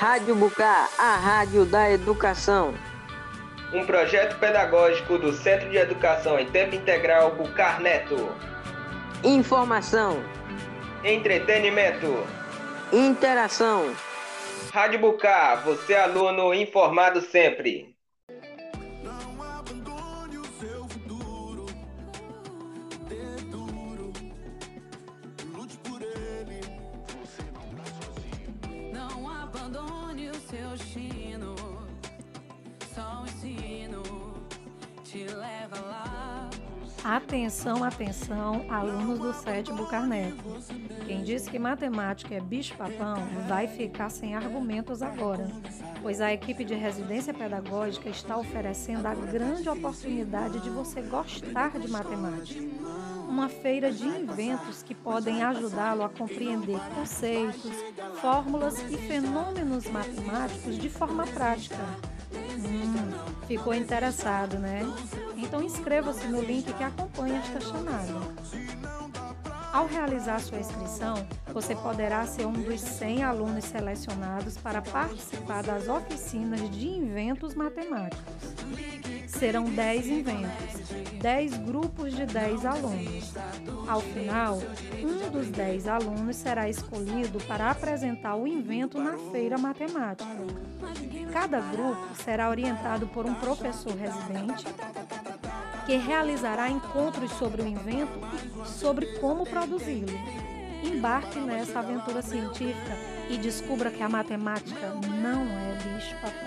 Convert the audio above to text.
Rádio Bucar, a rádio da educação. Um projeto pedagógico do Centro de Educação em Tempo Integral Bucar Neto. Informação. Entretenimento. Interação. Rádio Bucar, você aluno informado sempre. Atenção, atenção, alunos do SET Bucarneto. Quem disse que matemática é bicho-papão vai ficar sem argumentos agora, pois a equipe de residência pedagógica está oferecendo a grande oportunidade de você gostar de matemática. Uma feira de inventos que podem ajudá-lo a compreender conceitos, fórmulas e fenômenos matemáticos de forma prática. Hum, ficou interessado, né? Então inscreva-se no link que acompanha esta chamada. Ao realizar sua inscrição, você poderá ser um dos 100 alunos selecionados para participar das oficinas de inventos matemáticos. Serão 10 inventos, 10 grupos de 10 alunos. Ao final, um dos 10 alunos será escolhido para apresentar o invento na feira matemática. Cada grupo será orientado por um professor residente que realizará encontros sobre o invento e sobre como produzi-lo. Embarque nessa aventura científica e descubra que a matemática não é bicho-papão.